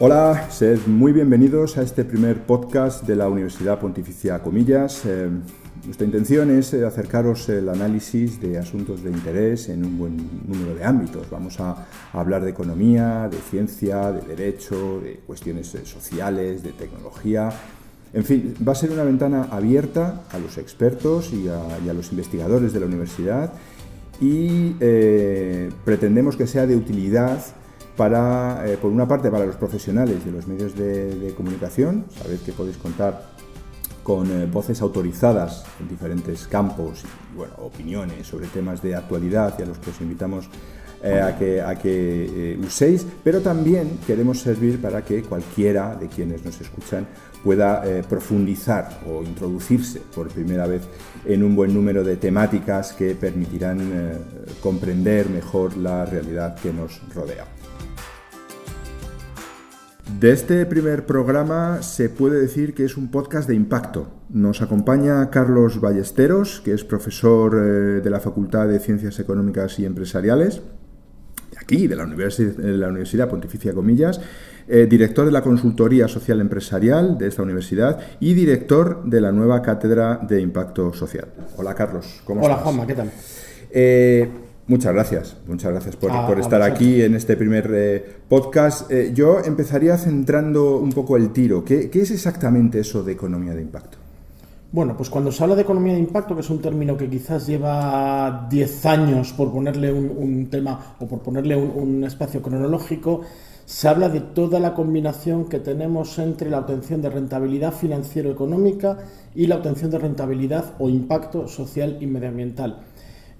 Hola, sed muy bienvenidos a este primer podcast de la Universidad Pontificia Comillas. Eh, nuestra intención es eh, acercaros el análisis de asuntos de interés en un buen número de ámbitos. Vamos a, hablar de economía, de ciencia, de derecho, de cuestiones eh, sociales, de tecnología. En fin, va a ser una ventana abierta a los expertos y a, los investigadores de la universidad y pretendemos que sea de utilidad para, eh, por una parte, para los profesionales de los medios de, comunicación, sabéis que podéis contar con eh, voces autorizadas en diferentes campos y opiniones sobre temas de actualidad y a los que os invitamos eh, a que uséis, pero también queremos servir para que cualquiera de quienes nos escuchan pueda profundizar o introducirse por primera vez en un buen número de temáticas que permitirán comprender mejor la realidad que nos rodea. De este primer programa se puede decir que es un podcast de impacto. Nos acompaña Carlos Ballesteros, que es profesor eh, de la Facultad de Ciencias Económicas y Empresariales, de aquí, de la, Universidad Pontificia Comillas, eh, director de la Consultoría Social Empresarial de esta universidad y director de la nueva Cátedra de Impacto Social. Hola Carlos, ¿cómo estás? Hola Juanma, ¿qué tal? Eh, Muchas gracias, muchas gracias por, ah, estar aquí en este primer eh, podcast. Eh, yo empezaría centrando un poco el tiro. ¿Qué, es exactamente eso de economía de impacto? Bueno, pues cuando se habla de economía de impacto, que es un término que quizás lleva 10 años por ponerle un, tema o por ponerle un, espacio cronológico, se habla de toda la combinación que tenemos entre la obtención de rentabilidad financiero-económica y la obtención de rentabilidad o impacto social y medioambiental.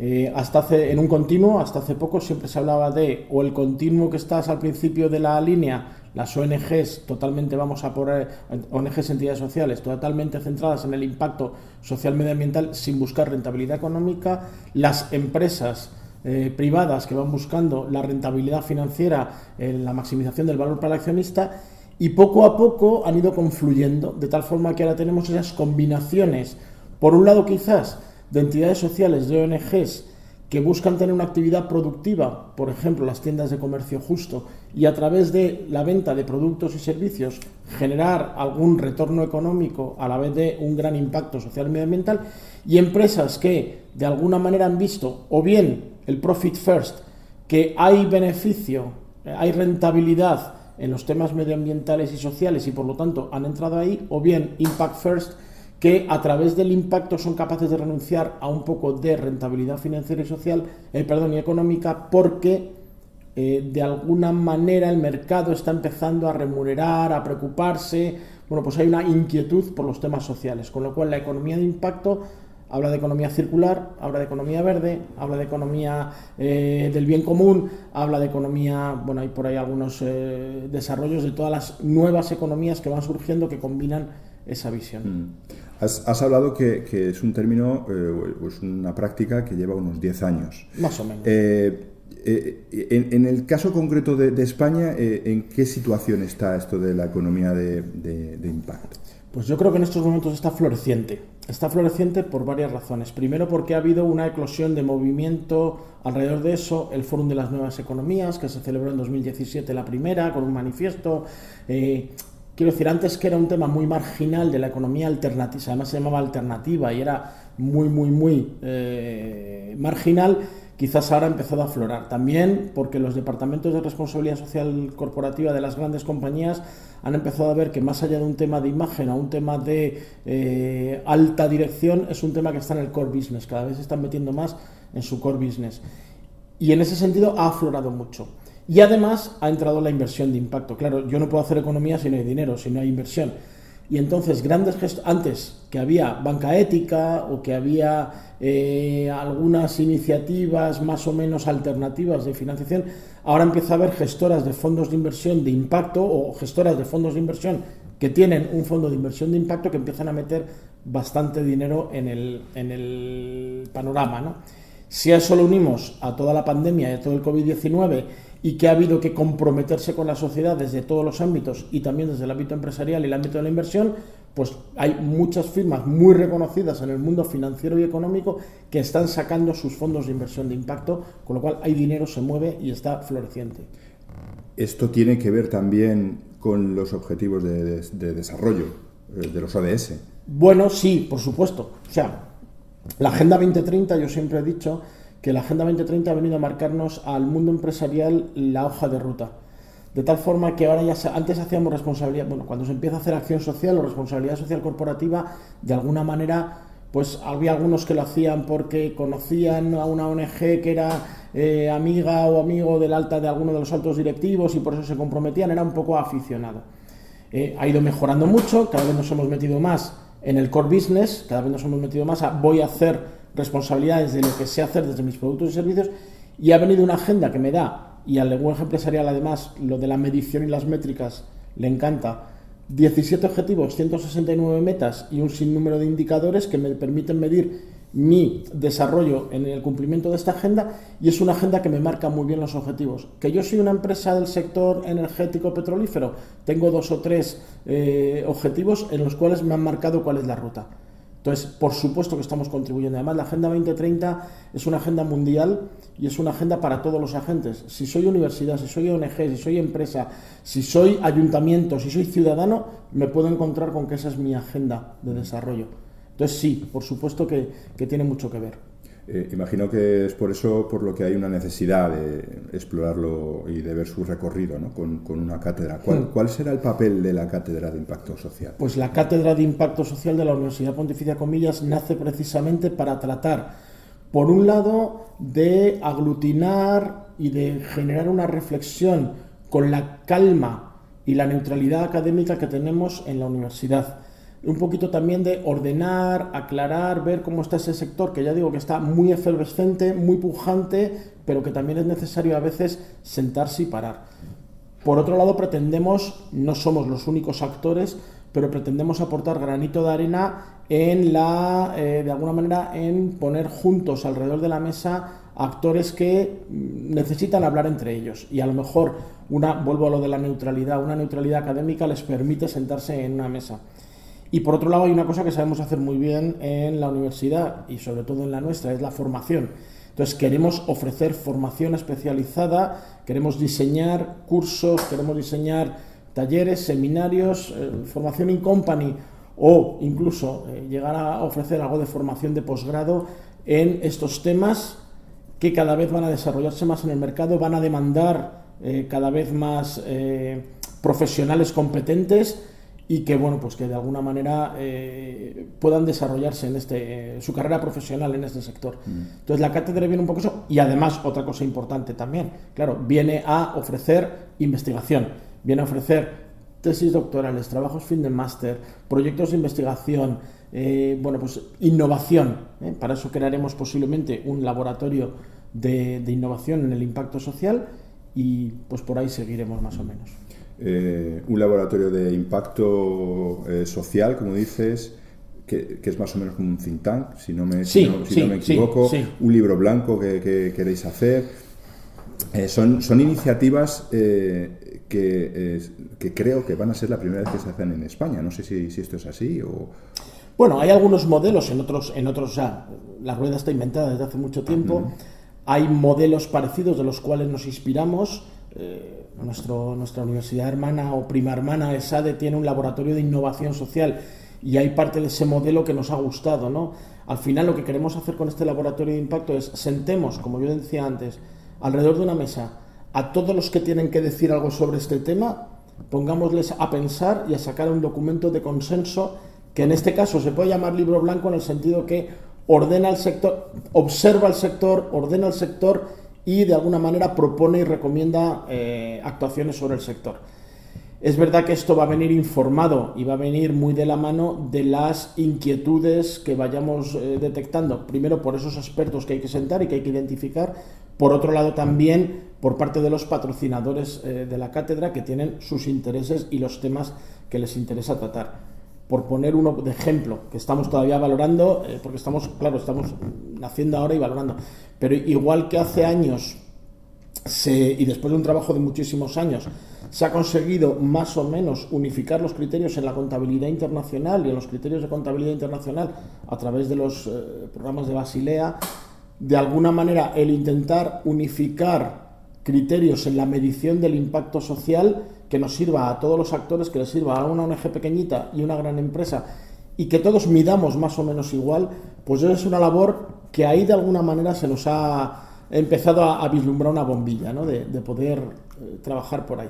Eh, hasta hace, en un continuo, hasta hace poco, siempre se hablaba de o el continuo que estás al principio de la línea, las ONGs totalmente vamos a poner, ONGs entidades sociales totalmente centradas en el impacto social medioambiental sin buscar rentabilidad económica, las empresas eh, privadas que van buscando la rentabilidad financiera, la maximización del valor para el accionista y poco a poco han ido confluyendo de tal forma que ahora tenemos esas combinaciones, por un lado quizás de entidades sociales, de ONGs, que buscan tener una actividad productiva, por ejemplo, las tiendas de comercio justo, y a través de la venta de productos y servicios generar algún retorno económico a la vez de un gran impacto social y medioambiental, y empresas que de alguna manera han visto o bien el profit first, que hay beneficio, hay rentabilidad en los temas medioambientales y sociales y por lo tanto han entrado ahí, o bien impact first, que a través del impacto son capaces de renunciar a un poco de rentabilidad financiera y social, eh, perdón, y económica, porque eh, de alguna manera el mercado está empezando a remunerar, a preocuparse. Bueno, pues hay una inquietud por los temas sociales, con lo cual la economía de impacto habla de economía circular, habla de economía verde, habla de economía eh, del bien común, habla de economía, bueno, hay por ahí algunos desarrollos de todas las nuevas economías que van surgiendo que combinan esa visión. Mm. Has, hablado que, es un término, eh, es una práctica que lleva unos 10 años. Más o menos. Eh, eh, en, el caso concreto de, España, ¿en qué situación está esto de la economía de, impacto? Pues yo creo que en estos momentos está floreciente. Está floreciente por varias razones. Primero porque ha habido una eclosión de movimiento alrededor de eso, el Fórum de las Nuevas Economías, que se celebró en 2017 la primera, con un manifiesto. Quiero decir, antes que era un tema muy marginal de la economía alternativa, además se llamaba alternativa y era muy, muy, muy eh, marginal, quizás ahora ha empezado a aflorar. También porque los departamentos de responsabilidad social corporativa de las grandes compañías han empezado a ver que más allá de un tema de imagen o un tema de eh, alta dirección, es un tema que está en el core business, cada vez se están metiendo más en su core business. Y en ese sentido ha aflorado mucho. Y además ha entrado la inversión de impacto. Claro, yo no puedo hacer economía si no hay dinero, si no hay inversión. Y entonces, grandes gestos, antes que había banca ética o que había eh, algunas iniciativas más o menos alternativas de financiación, ahora empieza a haber gestoras de fondos de inversión de impacto o gestoras de fondos de inversión que tienen un fondo de inversión de impacto que empiezan a meter bastante dinero en el, en el panorama. ¿no? Si a eso lo unimos a toda la pandemia y a todo el COVID-19, y que ha habido que comprometerse con la sociedad desde todos los ámbitos y también desde el ámbito empresarial y el ámbito de la inversión, pues hay muchas firmas muy reconocidas en el mundo financiero y económico que están sacando sus fondos de inversión de impacto, con lo cual hay dinero, se mueve y está floreciente. Esto tiene que ver también con los objetivos de, desarrollo eh, de los ODS? Bueno, sí, por supuesto. O sea, la Agenda 2030, yo siempre he dicho que la Agenda 2030 ha venido a marcarnos al mundo empresarial la hoja de ruta. De tal forma que ahora ya antes hacíamos responsabilidad, bueno, cuando se empieza a hacer acción social o responsabilidad social corporativa, de alguna manera, pues había algunos que lo hacían porque conocían a una ONG que era eh, amiga o amigo del alta de alguno de los altos directivos y por eso se comprometían, era un poco aficionado. Eh, ha ido mejorando mucho, cada vez nos hemos metido más en el core business, cada vez nos hemos metido más a voy a hacer responsabilidades de lo que sé hacer desde mis productos y servicios y ha venido una agenda que me da y al lenguaje empresarial además lo de la medición y las métricas le encanta. 17 objetivos, 169 metas y un sinnúmero de indicadores que me permiten medir mi desarrollo en el cumplimiento de esta agenda y es una agenda que me marca muy bien los objetivos. Que yo soy una empresa del sector energético petrolífero, tengo dos o tres eh, objetivos en los cuales me han marcado cuál es la ruta. Entonces, por supuesto que estamos contribuyendo. Además, la Agenda 2030 es una agenda mundial y es una agenda para todos los agentes. Si soy universidad, si soy ONG, si soy empresa, si soy ayuntamiento, si soy ciudadano, me puedo encontrar con que esa es mi agenda de desarrollo. Entonces, sí, por supuesto que tiene mucho que ver. Eh, imagino que es por eso por lo que hay una necesidad de explorarlo y de ver su recorrido ¿no? con, una cátedra. Hmm. ¿Cuál, será el papel de la cátedra de impacto social? Pues la cátedra de impacto social de la Universidad Pontificia Comillas nace precisamente para tratar, por un lado, de aglutinar y de generar una reflexión con la calma y la neutralidad académica que tenemos en la universidad un poquito también de ordenar, aclarar, ver cómo está ese sector, que ya digo que está muy efervescente, muy pujante, pero que también es necesario a veces sentarse y parar. Por otro lado, pretendemos, no somos los únicos actores, pero pretendemos aportar granito de arena en la, eh, de alguna manera, en poner juntos alrededor de la mesa actores que necesitan hablar entre ellos. Y a lo mejor, una, vuelvo a lo de la neutralidad, una neutralidad académica les permite sentarse en una mesa. Y por otro lado hay una cosa que sabemos hacer muy bien en la universidad y sobre todo en la nuestra, es la formación. Entonces queremos ofrecer formación especializada, queremos diseñar cursos, queremos diseñar talleres, seminarios, eh, formación in company o incluso eh, llegar a ofrecer algo de formación de posgrado en estos temas que cada vez van a desarrollarse más en el mercado, van a demandar eh, cada vez más profesionales competentes y que bueno pues que de alguna manera eh, puedan desarrollarse en este su carrera profesional en este sector mm. entonces la cátedra viene un poco eso y además otra cosa importante también claro viene a ofrecer investigación viene a ofrecer tesis doctorales trabajos fin de máster proyectos de investigación eh, bueno pues innovación ¿eh? para eso crearemos posiblemente un laboratorio de, de innovación en el impacto social y pues por ahí seguiremos más o menos eh, un laboratorio de impacto eh, social, como dices, que, es más o menos como un think tank, si no me, si no, me equivoco, un libro blanco que, queréis hacer. Eh, son, son iniciativas que, que, creo que van a ser la primera vez que se hacen en España. No sé si, si esto es así o... Bueno, hay algunos modelos en otros, en otros, ya la rueda está inventada desde hace mucho tiempo. Hay modelos parecidos de los cuales nos inspiramos. Eh, nuestra universidad hermana o prima hermana, ESADE, tiene un laboratorio de innovación social y hay parte de ese modelo que nos ha gustado. ¿no? Al final lo que queremos hacer con este laboratorio de impacto es sentemos, como yo decía antes, alrededor de una mesa a todos los que tienen que decir algo sobre este tema, pongámosles a pensar y a sacar un documento de consenso que en este caso se puede llamar libro blanco en el sentido que ordena el sector, observa el sector, ordena el sector y de alguna manera propone y recomienda eh, actuaciones sobre el sector. Es verdad que esto va a venir informado y va a venir muy de la mano de las inquietudes que vayamos eh, detectando, primero por esos expertos que hay que sentar y que hay que identificar, por otro lado también por parte de los patrocinadores eh, de la cátedra que tienen sus intereses y los temas que les interesa tratar por poner uno de ejemplo, que estamos todavía valorando, eh, porque estamos, claro, estamos naciendo ahora y valorando, pero igual que hace años, y después de un trabajo de muchísimos años, se ha conseguido más o menos unificar los criterios en la contabilidad internacional y en los criterios de contabilidad internacional a través de los eh, programas de Basilea, de alguna manera el intentar unificar criterios en la medición del impacto social que nos sirva a todos los actores, que les sirva a una ONG pequeñita y una gran empresa y que todos midamos más o menos igual, pues es una labor que ahí de alguna manera se nos ha empezado a, vislumbrar una bombilla, ¿no? de, poder eh, trabajar por ahí.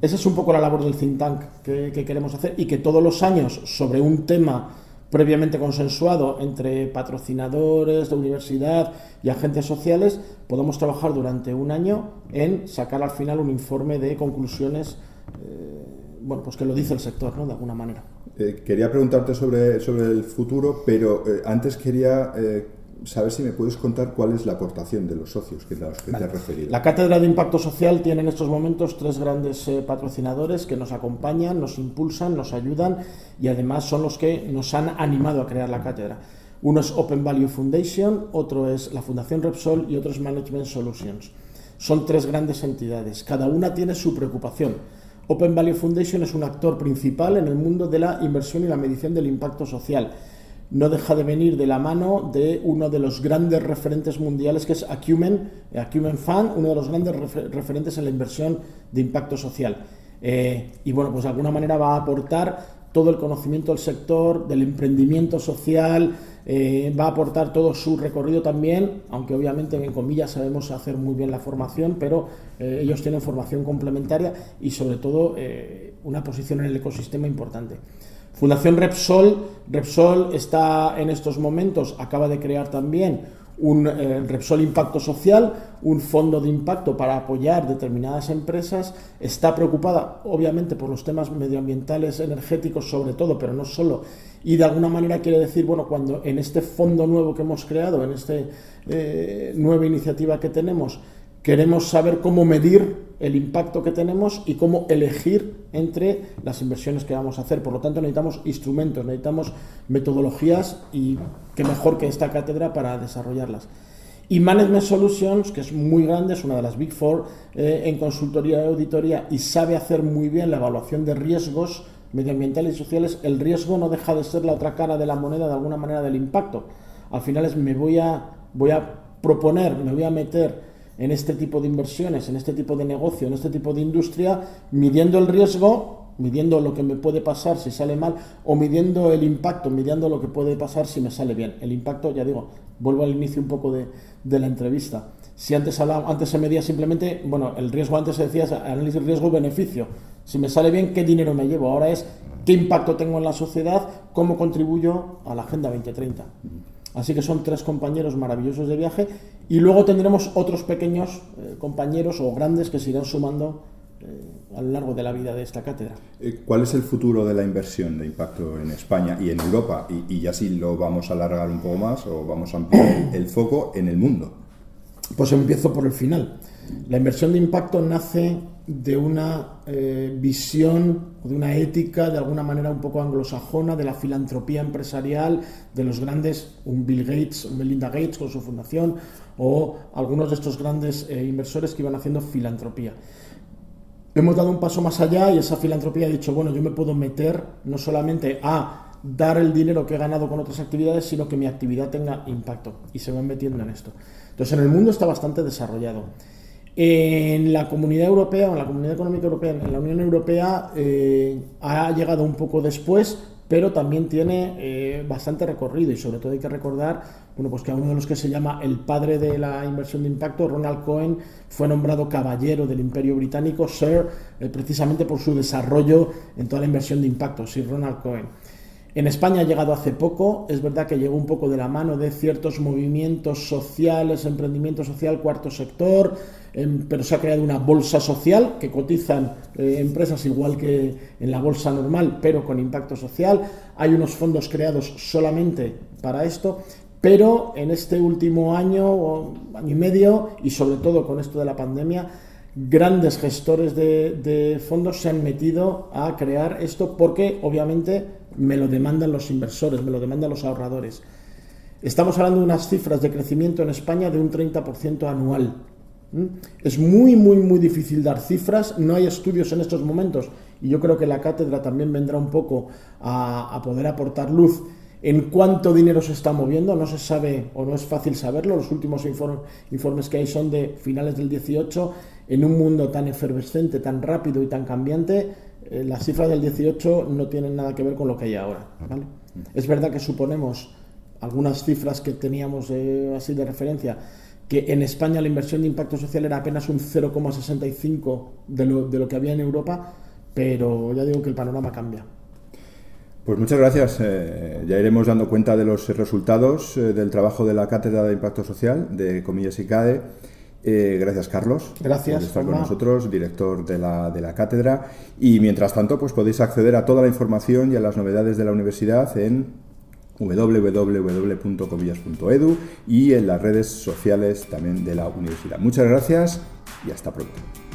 Esa es un poco la labor del think tank que, que queremos hacer y que todos los años sobre un tema previamente consensuado entre patrocinadores de universidad y agentes sociales, podemos trabajar durante un año en sacar al final un informe de conclusiones, eh, bueno, pues que lo dice el sector, ¿no? De alguna manera. Eh, quería preguntarte sobre, sobre el futuro, pero eh, antes quería saber si me puedes contar cuál es la aportación de los socios que, los que te has referido. La Cátedra de Impacto Social tiene en estos momentos tres grandes eh, patrocinadores que nos acompañan, nos impulsan, nos ayudan y además son los que nos han animado a crear la cátedra. Uno es Open Value Foundation, otro es la Fundación Repsol y otro es Management Solutions. Son tres grandes entidades, cada una tiene su preocupación. Open Value Foundation es un actor principal en el mundo de la inversión y la medición del impacto social no deja de venir de la mano de uno de los grandes referentes mundiales que es Acumen, Acumen Fund, uno de los grandes referentes en la inversión de impacto social. Eh, y bueno, pues de alguna manera va a aportar todo el conocimiento del sector, del emprendimiento social, eh, va a aportar todo su recorrido también, aunque obviamente en comillas sabemos hacer muy bien la formación, pero eh, ellos tienen formación complementaria y sobre todo una posición en el ecosistema importante. Fundación Repsol, Repsol está en estos momentos, acaba de crear también un eh, Repsol Impacto Social, un fondo de impacto para apoyar determinadas empresas, está preocupada obviamente por los temas medioambientales, energéticos sobre todo, pero no solo, y de alguna manera quiere decir, bueno, cuando en este fondo nuevo que hemos creado, en esta eh, nueva iniciativa que tenemos, queremos saber cómo medir el impacto que tenemos y cómo elegir entre las inversiones que vamos a hacer. Por lo tanto, necesitamos instrumentos, necesitamos metodologías y qué mejor que esta cátedra para desarrollarlas. Y Management Solutions, que es muy grande, es una de las Big Four eh, en consultoría y auditoría y sabe hacer muy bien la evaluación de riesgos medioambientales y sociales. El riesgo no deja de ser la otra cara de la moneda, de alguna manera, del impacto. Al final es me voy a, voy a proponer, me voy a meter en este tipo de inversiones, en este tipo de negocio, en este tipo de industria, midiendo el riesgo, midiendo lo que me puede pasar si sale mal, o midiendo el impacto, midiendo lo que puede pasar si me sale bien. El impacto, ya digo, vuelvo al inicio un poco de, la entrevista. Si antes, hablaba, antes se medía simplemente, bueno, el riesgo antes se decía análisis riesgo-beneficio. Si me sale bien, ¿qué dinero me llevo? Ahora es qué impacto tengo en la sociedad, cómo contribuyo a la Agenda 2030. Así que son tres compañeros maravillosos de viaje y luego tendremos otros pequeños eh, compañeros o grandes que se irán sumando eh, a lo largo de la vida de esta cátedra. Eh, ¿Cuál es el futuro de la inversión de impacto en España y en Europa? Y, y ya si lo vamos a alargar un poco más o vamos a ampliar el foco en el mundo. Pues empiezo por el final. La inversión de impacto nace de una eh, visión o de una ética de alguna manera un poco anglosajona de la filantropía empresarial de los grandes, un Bill Gates, un Melinda Gates con su fundación o algunos de estos grandes eh, inversores que iban haciendo filantropía. Hemos dado un paso más allá y esa filantropía ha dicho, bueno, yo me puedo meter no solamente a dar el dinero que he ganado con otras actividades, sino que mi actividad tenga impacto y se van metiendo en esto. Entonces, en el mundo está bastante desarrollado. En la Comunidad Europea, en la Comunidad Económica Europea, en la Unión Europea, eh, ha llegado un poco después, pero también tiene eh, bastante recorrido y sobre todo hay que recordar bueno, pues que a uno de los que se llama el padre de la inversión de impacto, Ronald Cohen, fue nombrado caballero del Imperio Británico, Sir, eh, precisamente por su desarrollo en toda la inversión de impacto, Sir Ronald Cohen. En España ha llegado hace poco, es verdad que llegó un poco de la mano de ciertos movimientos sociales, emprendimiento social, cuarto sector, em, pero se ha creado una bolsa social que cotizan eh, empresas igual que en la bolsa normal, pero con impacto social. Hay unos fondos creados solamente para esto, pero en este último año, año y medio, y sobre todo con esto de la pandemia, grandes gestores de, fondos se han metido a crear esto porque obviamente me lo demandan los inversores, me lo demandan los ahorradores. Estamos hablando de unas cifras de crecimiento en España de un 30% anual. Es muy, muy, muy difícil dar cifras, no hay estudios en estos momentos y yo creo que la cátedra también vendrá un poco a, a poder aportar luz en cuánto dinero se está moviendo, no se sabe o no es fácil saberlo, los últimos informes que hay son de finales del 18, en un mundo tan efervescente, tan rápido y tan cambiante, eh, las cifras del 18 no tienen nada que ver con lo que hay ahora. Es verdad que suponemos algunas cifras que teníamos eh, así de referencia, que en España la inversión de impacto social era apenas un 0,65 de lo, de lo que había en Europa, pero ya digo que el panorama cambia. Pues muchas gracias. Eh, ya iremos dando cuenta de los resultados eh, del trabajo de la Cátedra de Impacto Social de Comillas y CADE. Gracias, Carlos. Gracias. Por estar con nosotros, director de la, de la cátedra. Y mientras tanto, pues podéis acceder a toda la información y a las novedades de la universidad en www.covillas.edu y en las redes sociales también de la universidad. Muchas gracias y hasta pronto.